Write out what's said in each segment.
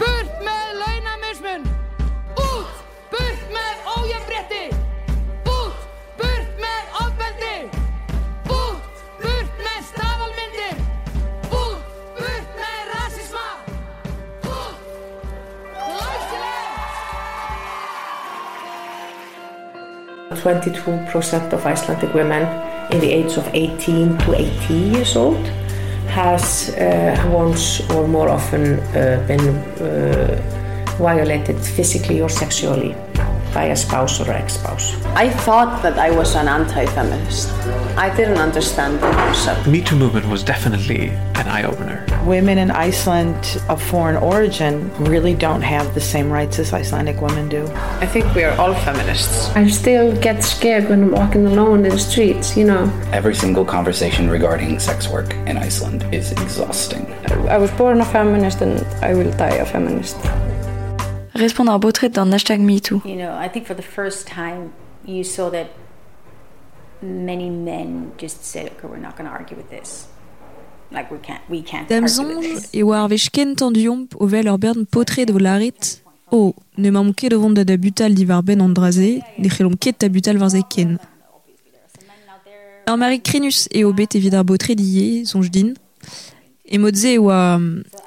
Burt með launamismun! Út! Burt með ójafnbretti! Út! Burt með ofbeldi! Út! Burt með staðalmyndir! Út! Burt með rasisma! Út! Læsilegt! 22% of Icelandic women in the age of 18 to 80 years old has uh, once or more often uh, been uh, violated physically or sexually by a spouse or ex-spouse. I thought that I was an anti-feminist. I didn't understand the concept. The Me Too movement was definitely an eye-opener. Women in Iceland of foreign origin really don't have the same rights as Icelandic women do. I think we are all feminists. I still get scared when I'm walking alone in the streets, you know. Every single conversation regarding sex work in Iceland is exhausting. I was born a feminist and I will die a feminist. Répondre à Beautret dans hashtag MeToo. You know, I think for the first time you saw that many men just said, okay, we're not going to argue with this. Like we can't, we can't argue with Damzonj this. e war vez ken diomp o vel ur bern potre de larit. O, ne mam ket o vont da butal di var ben andraze, ne c'hellom ket da butal var ze ken. Ur mari krenus e o bet evit ar botre di ye, zonj din. E modze e oa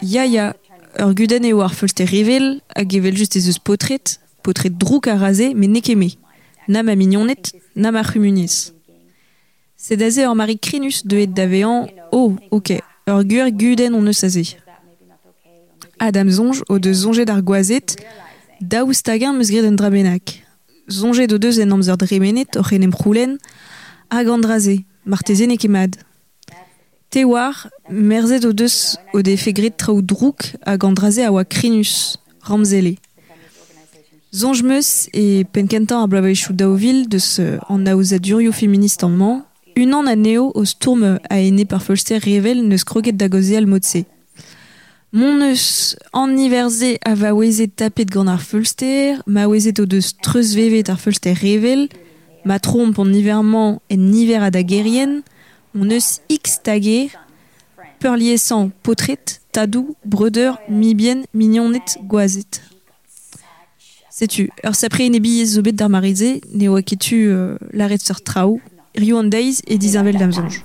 ya ya, ur guden e oa ar feulste revel, hag evel just ez eus potret, potret drouk a raze, me ne keme. Na ma mignonet, na ma c'humuniez. C'est d'aze ur mari krenus de et davean, oh, ok, ur gur guden on eus. Adam zonj o de zonje d'ar goazet, daoust tagen meus gret en drabenak. Zonje do deus en amzer dremenet o renem c'houlen, hag an draze, marteze ne kemad. Te war, merzet de fegret hag. Zonj meus e penkentan ar blavezhou daouvil deus an féministe an man, un an a neo o stourm a ene par folster revel neus kroget da goze al motse. Mon eus an niverze a va oezet tapet gant ar folster, ma oezet o deus treuz vevet ar folster revel, ma tromp an niverman en niver a da gerien, on eus x tager, peur liesant potret, tadou, bredeur, mibien, mignonnet, goazet. Sais-tu, sapre en ebi zo bet d'ar marize, ne oa ketu euh, l'arret sur traou, rio an deiz e dizanvel damzonj.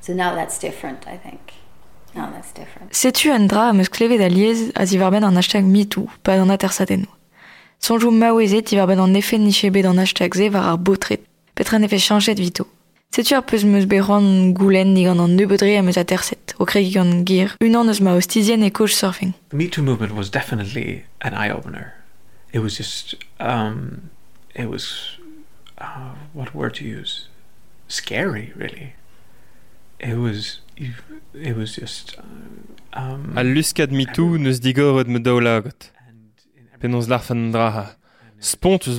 So now that's different, I think. Now that's different. Sais-tu un dra am eus klevet a liez a zivarben an hashtag MeToo, pa an atersadenno. Sonjou maouezet tivarben an efe nichebet an hashtag ze var ar botret, petra an efe chanchet vito. Sais-tu ar peus meus beran goulen ni gant an nebeudre am eus aterset, o kregi gant gir, un an eus ma ostizien e couchsurfing. The Me Too movement was definitely an eye-opener. It was just, um, it was, uh, what word to use? Scary, really. It was, it was just... Um, Al luskad mitou neus digoret me daoulagot. Penons larfen an draha. Spontus.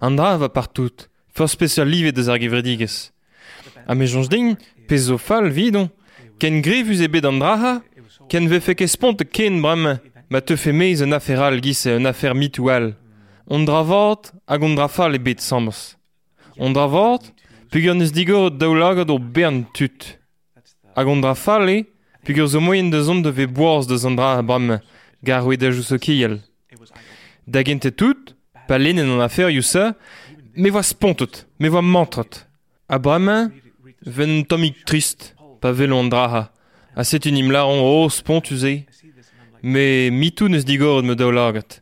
An dra va partout. For special livet des ar gevredigez. A me jonge din, fal vidon. Ken grevus ebet an draha, ken ve feke spont ken brame, ma teufe meiz un aferal gis un affaire mitoual. On dra vort hag on dra fal ebet sambos. On dra vort, pugur neus digoret daoulagot o bern tut. Hag on dra fal e, pugur zo moyen de zon de ve boaz de zon dra brame, gar oe da jous o kiel. Da gente tout, pa lenen an affaire yousa, me voa spontot, me voa mantrot. A brame, ven tomik trist, pa velo an draha. A set un im laron o spontuze. Me mitou neus digoret me daoulagat.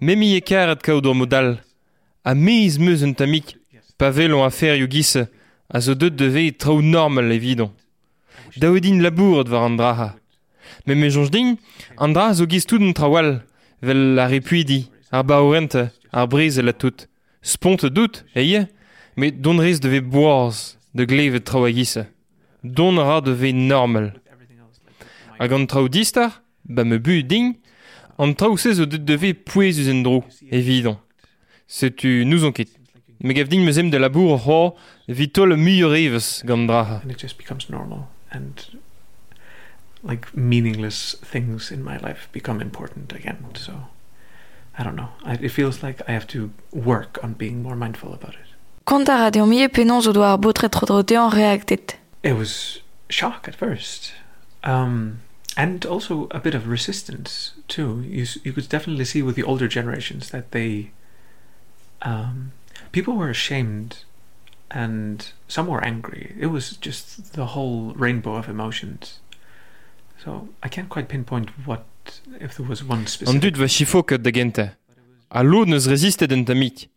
Me mi e karet kaout modal. A meiz meus un tamik, pa velo affaire gisse, a zo deut de ve trao normal evidon. Daoudin labouret war an draha. Me me jonj din, an dra zo tout un trawal, vel ar epuidi, ar baourente, ar la tout. Spont dout, eie, me don rez de ve boaz de glevet traoù a. Don ra de ve normal. Hag an traoù distar, ba me bu ding, an traoù se zo deut de ve pouez us en drou, evidon. Setu nous on ket. Me gav ding meus em de labour ho, vitol muiur eves gant draha. and it just becomes normal and like meaningless things in my life become important again so i don't know I, it feels like i have to work on being more mindful about it Kont a radio mi e penon zo doa ar botret trodrote an reaktet. it was shock at first Um, and also a bit of resistance too. You you could definitely see with the older generations that they um, people were ashamed and some were angry. It was just the whole rainbow of emotions. So I can't quite pinpoint what if there was one An specific. dud va chifo ket da gente. A lo neus resistet en tamik.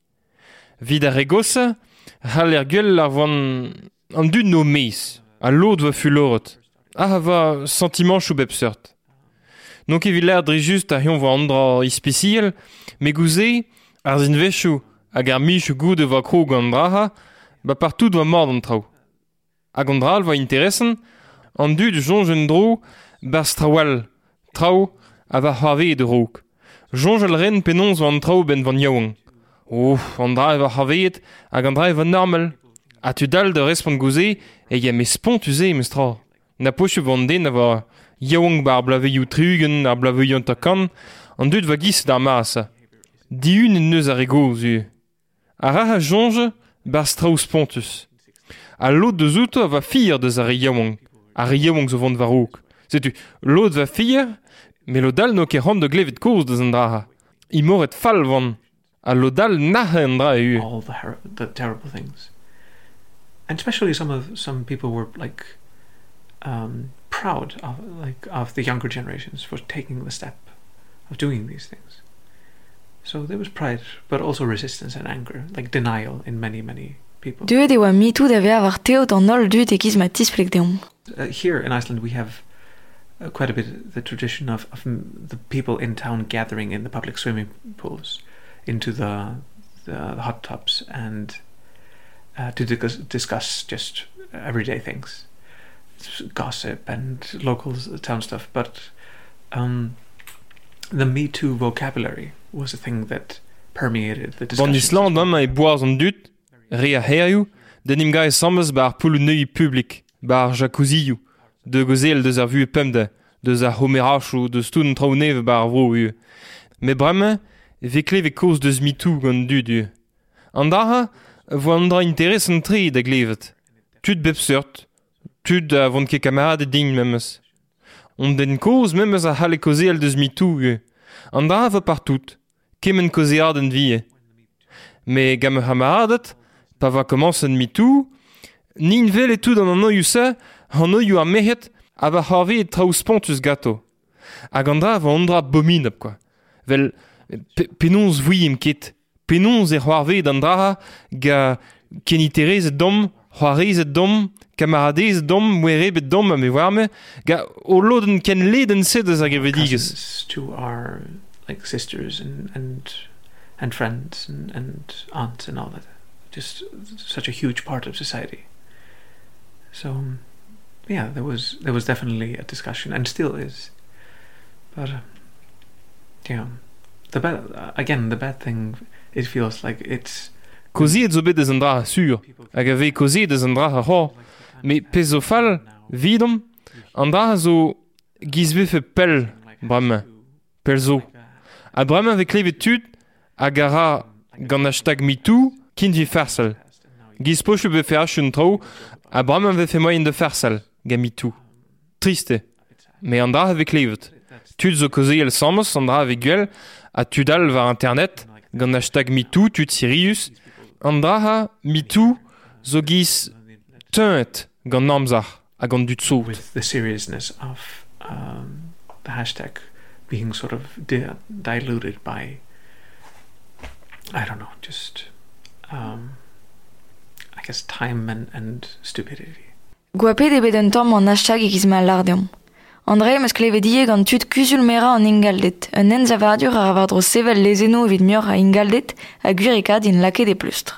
Vid ar regosa, hal er gwell ar van an dud no meis. A lod va fuloret. A va sentiment chou bep seurt. Non ket vil er dre just a hion va andra ispeciel, me gouze, ar zin vechou, hag ar mich goude va kro gant draha, ba partout va mord an traoù. Hag an dral va interesen, an dud jongen dro bar strawal, traou, a va harve de rouk. Jonjel ren penons van traoù ben van yaouan. Ouf, an dra va c'haveet hag an dra va normal. A tu dal de respond gouze e ya me spont uze me stra. Na poche van den a va yaouan bar blaveioù trugen ar blaveioù an takan, an dud va gis d'ar masa. Di un en neus ar ego, zu. A ra jonge, bar strao spontus. A lot de zouto va fir deus ar yaouang. Ar yaouang zo vant var rook. Setu, lot va fir, me lo dal no ket de glevet koz deus an draha. I moret fall van. A lo dal nahe an dra e all the the terrible things, and especially some of some people were like um, proud of like of the younger generations for taking the step of doing these things. So there was pride, but also resistance and anger, like denial in many many people. Deuet e oa mitou da veañ war teot an ol dut e kiz ma tisplek uh, here in Iceland we have uh, quite a bit the tradition of, of the people in town gathering in the public swimming pools into the the, the hot tubs and uh, to discuss, discuss just everyday things gossip and local town stuff but um, the me too vocabulary was a thing that permeated the discussion. Bon Island am e boaz an dut, re a herioù, den im gae sammes bar poul neuy publik, bar jacuzioù, de gozel deus ar vu pemde, deus ar homerachoù, deus tout un traounev bar vro ue. Me breme, veklev ve koz deus mitou gant dut ue. An dara, vo an dra interes an tri da glevet. Tud bep seurt, tud a vont ket kamarade din memes. On den koz memes a hale kozel deus mitou ue. An dara va partout, kemen kozead en vie. Me gam ur hamaradet, pa va komansen mitou, nin vel etud an an oioù se, an oioù a mehet, a va harve e traoù spontus gato. Hag an dra va andra bomin ap kwa. Vel, pe, penons vui im ket, penons e c'hoarve d'an dra ga keniterez et dom, c'hoarez et dom, kamaradez et dom, mwereb et dom, me warme, ga o loden ken leden sedes hag Cousins to our like sisters and and and friends and, and aunts and all that. Just such a huge part of society. So um, yeah there was there was definitely a discussion and still is. But uh, yeah the bad again the bad thing it feels like it's Koziet zo bet deus an dra sur, hag a vez koziet deus an dra a me zo fall, vidom, an dra zo giz vefe pel bremme, pel zo. A bremme ve klevet tud, hag a ra hashtag MeToo, kin vi fersel. Giz poche be fe achun trao, a bremme ve fe moyen de fersel, ga MeToo. Triste. Me an dra ve klevet. Tud zo koziel samos, an dra ve gwell, a tudal war internet, gant hashtag MeToo, tud Sirius, an draha MeToo zo giz teuet gant namzar a gant dut sot. with the seriousness of um, the hashtag being sort of di- diluted by I don't know just um, I guess time and, and stupidity Gwape de bet un tom an hashtag e kiz ma lar deomp. André meus kleve die gant tud kuzul mera an ingaldet, un enz avardur ar avar dro sevel lezeno evit mur a ingaldet a gwirika din lake de plustre.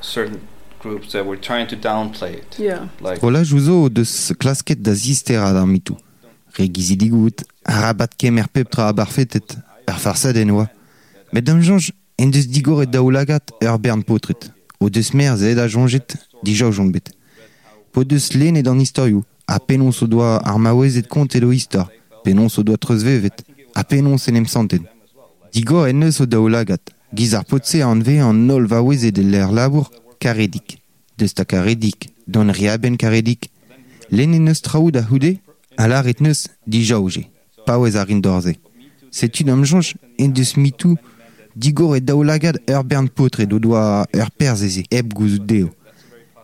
certain groups that were trying to downplay it. Yeah. Like Ola jouzo deus klasket da zistera dar mitou. Re gizidigout, a rabat kemer pep tra a barfetet, ur farsad en oa. Met d'an jonj, en deus digoret da oulagat ur bern potret. O deus mer zed a jonjet, dija o jonbet. Po deus lenet an istorioù, a penon so doa ar maouezet kont edo istor, penon so doa treuzvevet, a penon en em santen. Digor en eus o da oulagat, giz ar potse an ve an nol va oezet e l'er labour karedik. Deus ta karedik, don riaben karedik. Len en eus traoù da houde, À la ritneus, di jauge, dorze. Digor e daoulagad ur bern potre do doa ur perzeze eb.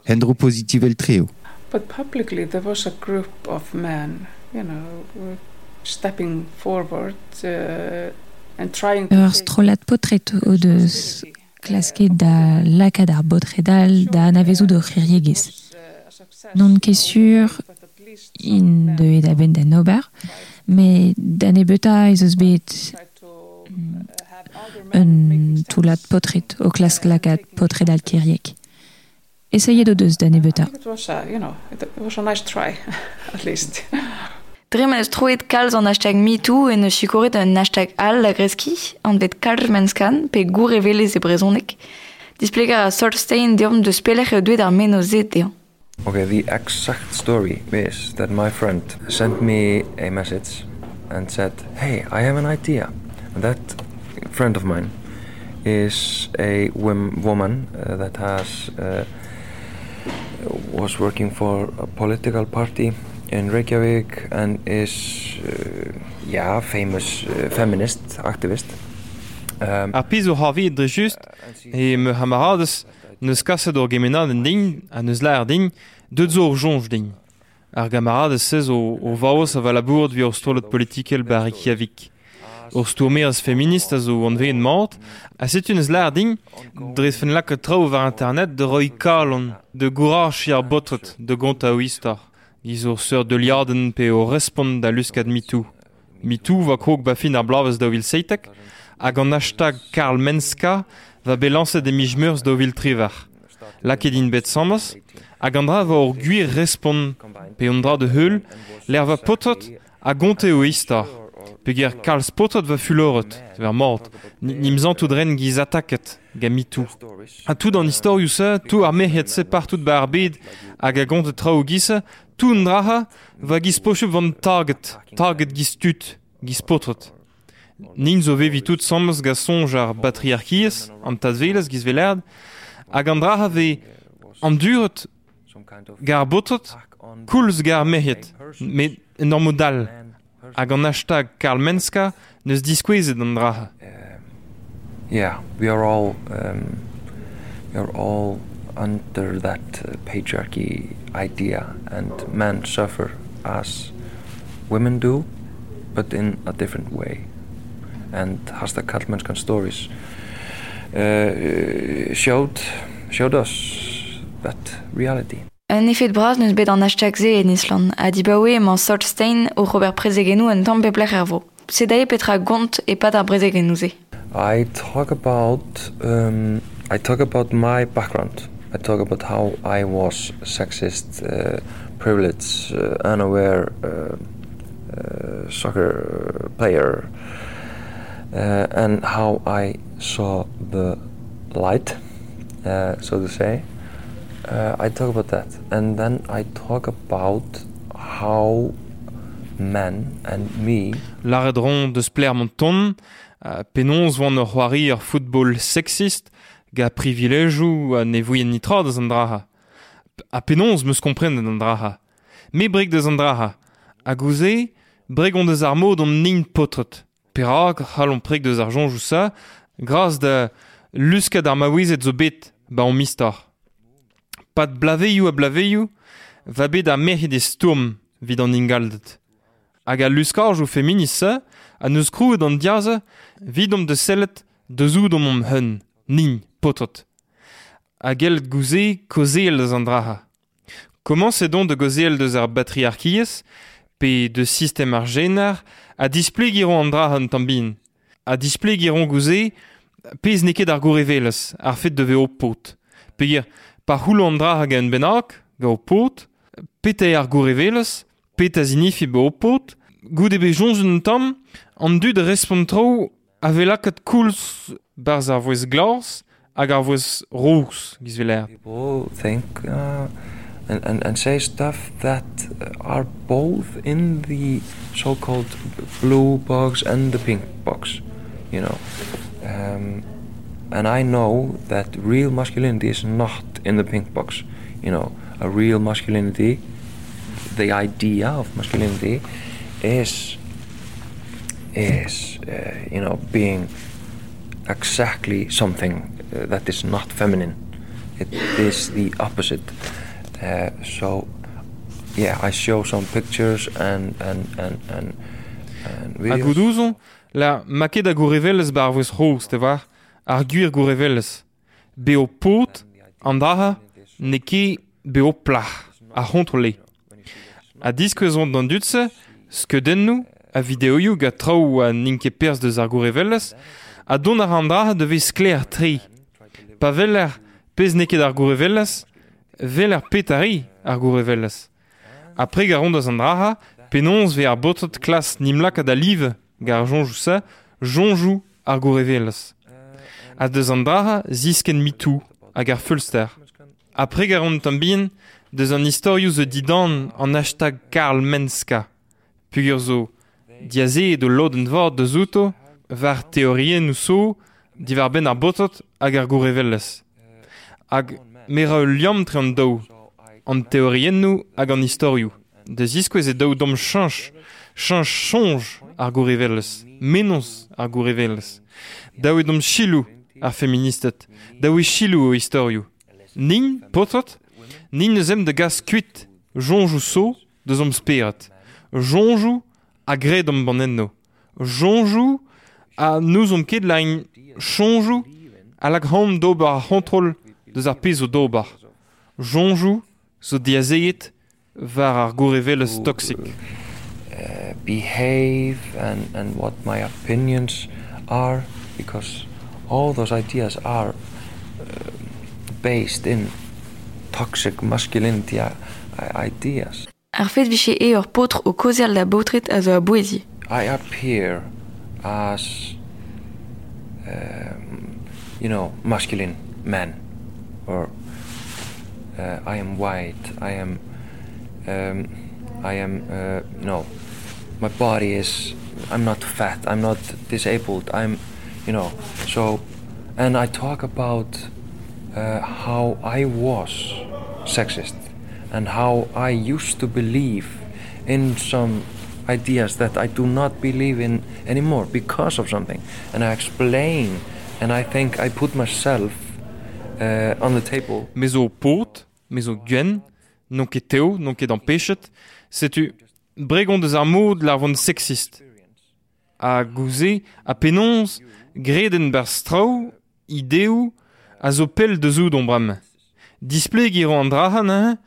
Hendro positiv el treo. But publicly, there was a group of men, you know, were stepping forward uh, and trying to. Ur strolat potret o deus klasket da lakad ar botredal da anavezou do c'hiriegez. Non ket sur in de da ben den ober, me da ne beta ez eus bet un toulat potret o klask lakad potredal kiriek. Essayez o deus da ne beta. It was, a, you know, it, it was a nice try, at least. Dre eus troet kalz an hashtag MeToo en eus chikoret un hashtag al la greski, an vet kalz menskan pe gour revelez e brezonek. Displegar a sort stein deom de spelech e dwed ar meno zet deom. Okay, the exact story is that my friend sent me a message and said, Hey, I have an idea. That friend of mine is a wom- woman uh, that has uh, was working for a political party in Reykjavik and is, uh, yeah, famous uh, feminist activist. Um, Ar piz o c'harvi dre just e me hamarades neus kaset gemenad en din a neus la ar din deud zo ur jonj din. Ar gamarades sez o, o vaos a valabourd politikel Reykjavik. Ur stourmeraz feminist a zo an mort, a setu neus la ar din dres fen lak trao war internet de roi kalon de gourach ar botret de gont a oistar. Giz ur seur de liarden pe o respond luskad MeToo. MeToo va krog bafin ar blavez da vil seitek, hag an hashtag Karl Menska va belanse de mijmeurs do vil trivar. Bet va respond de heul, l'er va potot a gonte o istar. Peger Karl Spotot va fuloret, ver mort, nimzan tout dren giz ataket, ga mitou. A tout an istorioù se, tout ar mehet se partout ba hag trao tout an draha va giz pochep van target, target giz tut, giz potot. Nin zo vevi tout samz ga sonj ar batriarkiez, an tazvelez gizvelerd, hag an draha ve an duret gar botot koulz gar mehet, met enormo dal, hag an hashtag Karl Menska neus diskwezet an draha. Yeah, we are all, um, we are all under that uh, patriarchy idea and men suffer as women do, but in a different way. And hashtag Karlmennskan stories uh, showed showed us that reality. Un effet de bras neus bet an hashtag ze en Island, a dibaoe emañ sort stein o Robert Prezegenou en tamm peplech ervo. Se dae petra gont e pat ar Prezegenou ze. I talk about um, I talk about my background. I talk about how I was sexist, uh, privileged, uh, unaware uh, uh, soccer player, uh, and how I saw the light, uh, so to say. Uh, I talk about that, and then I talk about how men and me Laredron deus pler mont ton, uh, penons vant ur football sexist, ga ne voien nitra deus an draha. A penons meus. Perak, c'hallon preg deus ar jonjou sa, graz da luskad ar maouizet zo bet, ba on mistar. Pat blaveioù a blaveioù, va bet ar merc'hed e stourm vid an ingaldet. Hag a luskarj ou feminist se, a neus krouet an diaze, vid de sellet om hun, nin, potot. Hag el gouze kozel. Comment se don de gozel deus ar pe de system ar genar, a display giron an draha an tambin. A display giron gouze, pez neket ar gourevelez, ar fet de veo pot. Pe gir, par houlo an draha ga un benak, ga o pot, pete ar gourevelez, pet a zinifi be o pot, gout ebe jonz un tam, an dud respond tro a velaket koulz barz ar voez hag ar voez uh, and, and, and say stuff that are both in the so-called blue box and the pink box you know um, and I know that real masculinity is not in the pink box you know a real masculinity the idea of masculinity is is uh, you know being exactly something uh, that is not feminine. It is the opposite. Uh, so yeah, I show some pictures and and and and, and A la make da gourevelles bar te var, ar guir gourevelles. Beo pot, andaha, neke beo plach, a hontrole. A diskwezont d'an dutse, skeudenn nou, a videoioù ga traoù a ninke pers deus ar gourevelles, a don ar devez skler tri. Pa veller pez neket ar gourevelles, veller petari ar gourevelles. Apre garon da zandraha, penons ve ar botot klas nimlak ad a liv gar jonjou sa, jonjou ar. A deus zandraha zisken mitou hag ar fulster. Apre garon tambien, deus an historioù ze didan an hashtag Karl Menska. Pugur zo, diaze de loden vord de zouto, var teorien ou so, divar ben ar botot hag ar mera ul liam tre an daou, an teoriennoù hag an historioù. De ziskwez e daou dom chanch, chanj sonj ar gourevellez, menons ar gourevellez. Daou e dom chilou ar feministet, daou e chilou o historioù. Nin, potot, nin eus em de gas kuit, jonjou so deus om sperat. Jonjou a gred om banenno. Jonjou a nous om ket lain chonjou a lag hom dober a hontrol deus ar pez o dober. Jonjou zo diazeit var ar gourevelles toxic. uh, behave and, and what my opinions are because all those ideas are uh, based in toxic masculinity i- ideas. Ar fet viche e ur potr o kozial da baotret a zo a boezi. I appear as, um, you know, masculine man, or uh, I am white. I am, um, I am, uh, no, my body is. I'm not fat. I'm not disabled. I'm, you know, so, and I talk about uh, how I was sexist and how I used to believe in some ideas that I do not believe in anymore because of something. And I explain, and I think I put myself uh, on the table. Me zo pot, me zo gwen, non ket teo, non ket an pechet, setu bregon deus ar mod lar vont sexist. A gouze, a penons, greden ber strau, a zo pel de zo don bram. Displeg iron an drahan, hein,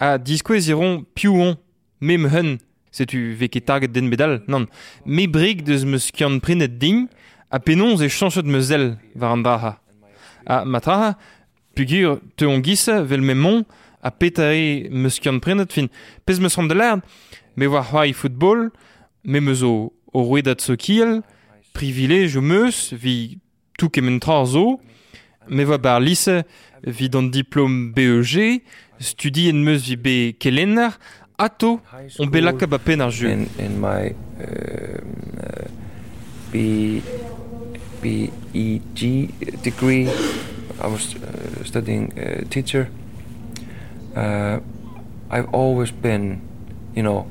a diskwez iron piouon, mem hun, setu veke target den bedal, non, me breg deus meus kian prenet ding, a penons e chanchet an draha. A matraha, pugur te on vel me mon a petare meus kian prenet fin pez meus ran de me war c'hoai football, me meus o, o o meus, vi tout kemen tra zo, me va bar lise, vi dan diplôme BEG, studi en meus vi be kelenner, ato, on be laka ba pen ar jeu. in, in my um, uh, B, BEG degree. I was uh, studying uh, teacher. Uh, I've always been, you know,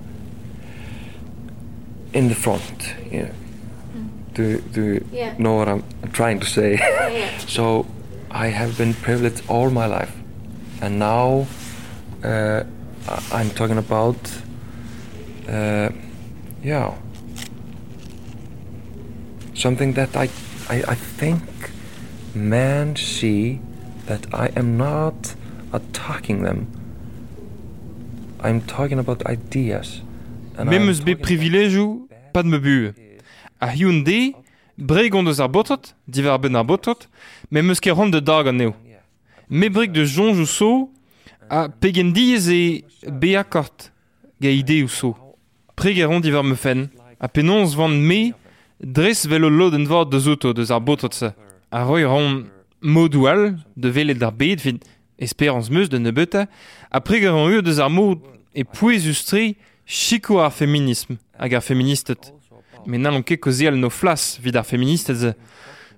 in the front. You know. Do, do you Yeah. know what I'm trying to say? yeah. so I have been privileged all my life, and now uh, I'm talking about, uh, yeah, something that I, I, I think man see that I am not attacking them. I'm talking about ideas. And Me eus bet privilejoù pad me bu. A hioun de, bregont eus ar botot, diver ben ar botot, me eus ket ran de dag an eo. Me breg de jonj ou so, a pegen diez e be akort, ga ide ou so. Preg e ran diver me fen, a penons vant me, dres vel o lod en vord deus auto deus ar botot se. A roi ran modoual, de velet d'ar bet, fin esperance meus de nebeta, a preg e ran ur deus ar mod e pouez ustri chiko ar feminism hag ar feministet. Men n'allon ket kozial no flas vid ar feministet ze.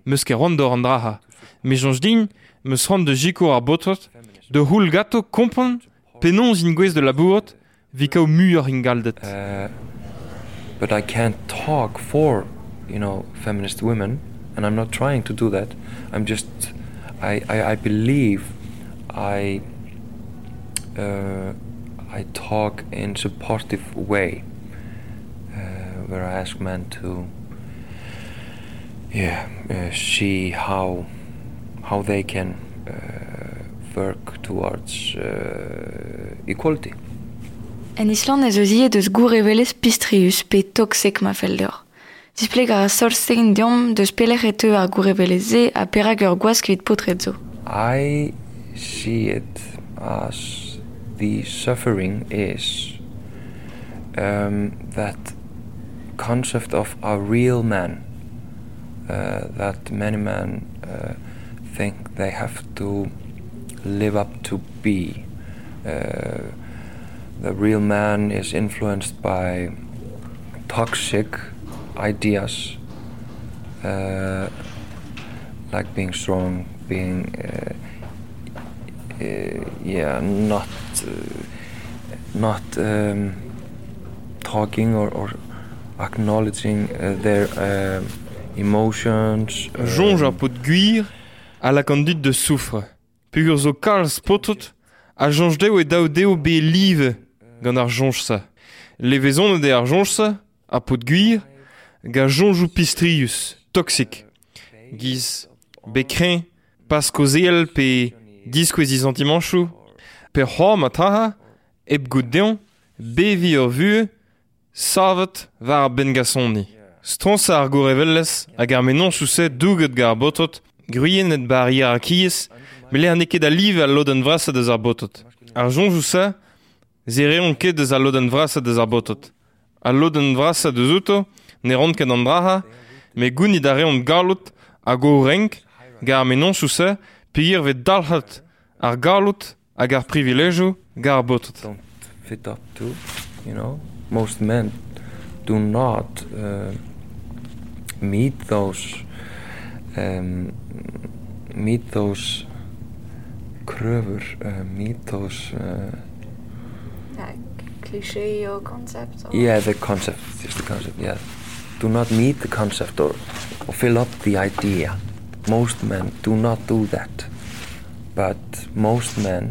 Meus ket ran d'or an draha. Me jonj din, meus ran de jiko ar botot, de houl gato kompon, penons in gwez de labouot, Vika o muur ingaldet. Uh, but I can't talk for, you know, feminist women, and I'm not trying to do that. I'm just, I, I, I believe I, uh, I talk in supportive way, uh, where I ask men to, yeah, uh, see how, how they can uh, work towards uh, equality. En Island ez eus ie deus gour evelez pistrius pe toksek ma felder. Displeg ar sorstegen diom et ar gour eveleze a perag ur. I see it as the suffering is um, that concept of a real man uh, that many men uh, think they have to live up to be. Uh, the real man is influenced by toxic ideas uh, like being strong, being uh, uh, yeah, not not um, talking or, acknowledging their emotions. Jonge un pot de à la conduite de soufre. Pugur zo spotot a jonge deo e dao deo be live gant jonge sa. Levezon de ar jonge sa, pot de ga jonjou pistrius, toksik, giz bekren, pas kozel pe diskwezi zantimanchou, pe c'hoar matraha, eb gout deon, bevi ur vue, savet var ben gasonni. Stronsa ar gore velles, hag ar menon souse douget gar botot, gruyen et bar ar kies, mele an eket a liv al loden vrasa deus ar botot. Ar jonjou sa, zereon ket deus al loden vrasa deus ar botot. Al loden vrasa deus outo, ne ran ket an braha, me gouni da reont galot a go renk, gar me non souse, pigir vet dalhat ar galot hag ar privilegio gar botot. Don't fit up to, you know, most men do not uh, meet those um, meet those kröfur, uh, meet those uh, like cliché or concept? Or? Yeah, the concept, just the concept, yeah. Do not meet the concept or, or fill up the idea most men do not do that but most men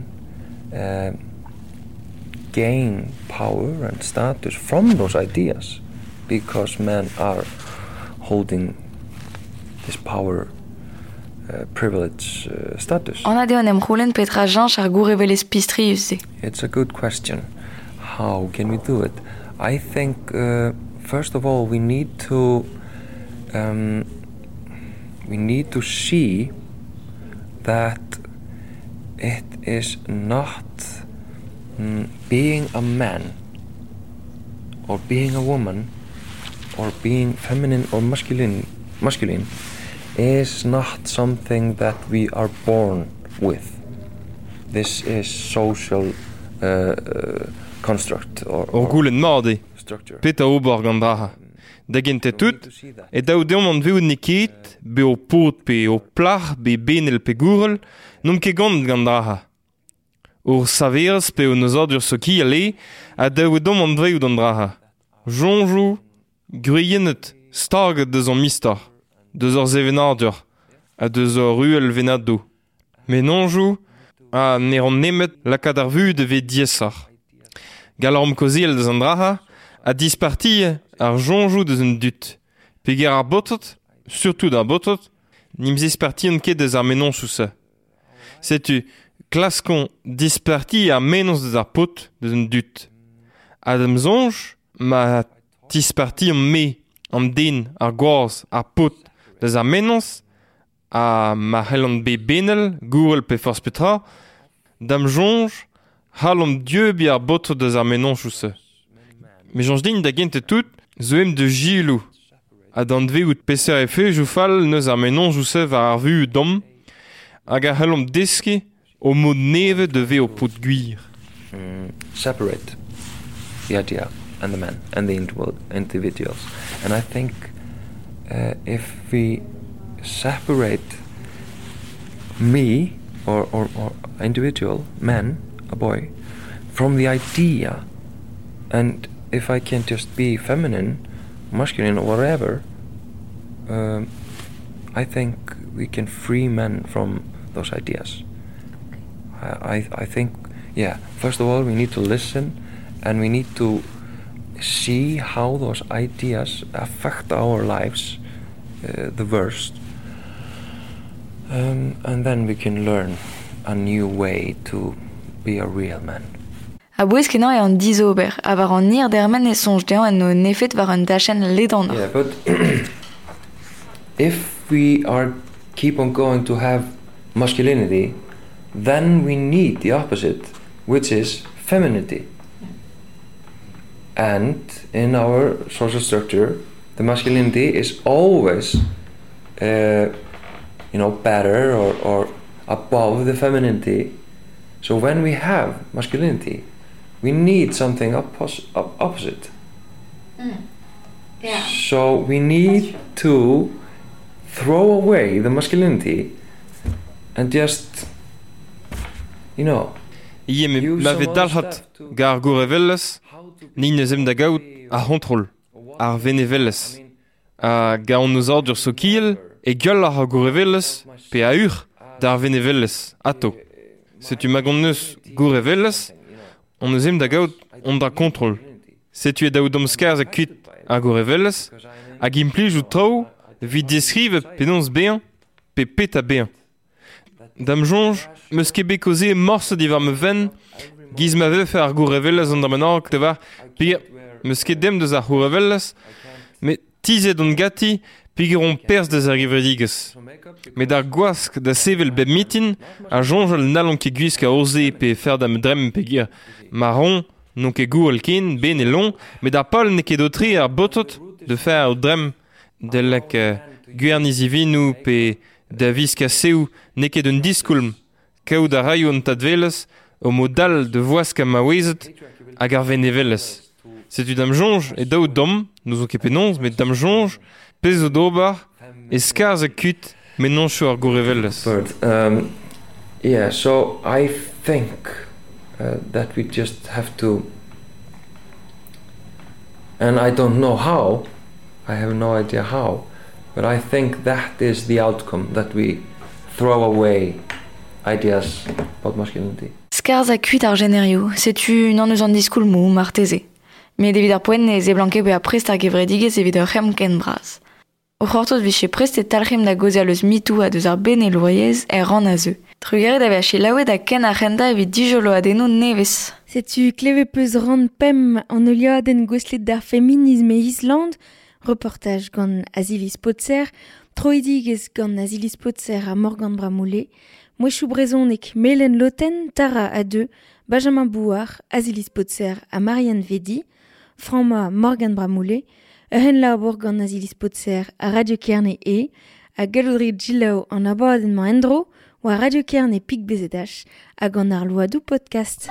uh, gain power and status from those ideas because men are holding this power uh, privilege uh, status. On a de onem roulen petra gour evelez pistrius se. It's a good question. How can we do it? I think, uh, first of all, we need to um, we need to see that it is not mm, being a man or being a woman or being feminine or masculine masculine is not something that we are born with. This is social uh, uh, construct or, Or goulenn peta ober gant draha. Da gente tout, e da deom an veout ne ket, be o pot pe o plach, be benel pe gourel, nom ket gant gant draha. Ur saverz pe o neuzad ur soki a le, a da deom an veout an draha. Jonjou, gruyenet, starget deus an mistar, deus ar zevenardur, a deus ar ruel venado. Men nonjou, a ne ran nemet lakad ar de e ve diesar. Galarm koziel deus an draha, a disparti ar jonjou deus un dut. Peger ar botot, surtout ar botot, nimz disparti an ket deus ar menon sous se. Setu, klaskon disparti ar menons deus ar pot deus un dut. Adam zonj, ma disparti an me, an den, ar gwoaz, ar pot deus ar menons, a ma hel an be benel, gourel pe petra, dam dieu bi ar botot deus ar menon. Me janj din da gent tout, zo em de jilou. A d'an dve out peseur e fe, jou fal neus ar menon jou sev ar ar vu dom, hag a halom deske o mod neve de ve o pot guir. Mm, separate the idea and the man and the individuals. And I think uh, if we separate me or, or, or individual, man, a boy, from the idea and if I can just be feminine, masculine, or whatever, um, I think we can free men from those ideas. I, I, think, yeah, first of all, we need to listen and we need to see how those ideas affect our lives uh, the worst. Um, and then we can learn a new way to be a real man. A an dizober, a war an nir dermen e sonj en nefet war an dachen ledan. Yeah, but if we are keep on going to have masculinity, then we need the opposite, which is femininity. And in our social structure, the masculinity is always, uh, you know, better or, or above the femininity. So when we have masculinity, we need something oppos op opposite. Mm. Yeah. So we need to throw away the masculinity and just, you know. Ie me mavet dalhat gar gore velles, ni nezem da gaout a hontrol, ar vene velles. A gaon eus ordur so kiel, e gull ar gore velles, pe a ur, d'ar vene velles, ato. Setu magon neus gore velles, on eus em da gaout on da kontrol. Setu e daout omskar a kuit a o revelas, hag implij ou traou vi deskrive penons bean pe pet a bean. Dam jonj, meus kebe bekoze morse divar me ven, giz ma vef ar go revelas an da manar te var, pir, meus ket dem deus ar go revelas, me tizet on gati pig on pers deus ar givredigez. Me dar gwask da sevel beb mitin, a nalon ket gwisk a oze pe fer dam drem pe marron, non ket gou al ken, ben e long, me dar pol ne ket ar botot de fer o drem del lek uh, guernizivinou pe da viska seou neket un diskulm, an tadvelez, o modal de voaz kam ma wezet, hag ar venevelez. Setu dam jonj, e daout dom, nous ket penonz, met dam jonj, pez o dobar, e skaz a kut, men non chou ar gorevelez. But, um, yeah, so I think uh, that we just have to, and I don't know how, I have no idea how, but I think that is the outcome that we throw away ideas about masculinity. Skars a kuit ar generio, setu n'an eus an diskoul mou marteze. Me devid ar poen ne ze blanke be a prest ar gevredigez evit ur c'hem ken braz. O c'hortot vi prest e talc'hem da goze al eus mitou a deus ar ben e loyez er ran a zeu. Trugere da veche laouet da ken ar c'henda evit dijolo a deno nevez. Setu kleve peus ran pem an olioa den goslet d'ar feminisme e Island, reportage gant Azilis Potser, troidigez gant Azilis Potser a Morgan Bramoulet, Mouechou brezonek Melen Loten, Tara a deux, Benjamin Bouard, Azilis Potser a Marianne Vedi, Franma Morgan Bramoulet, Ehen Labour gant Azilis Potser a Radio Kerne e, a Galoudri Gilao an abadenman endro, ou a Radio Kerne Pik Bezedach, a gant ar loadou podcast.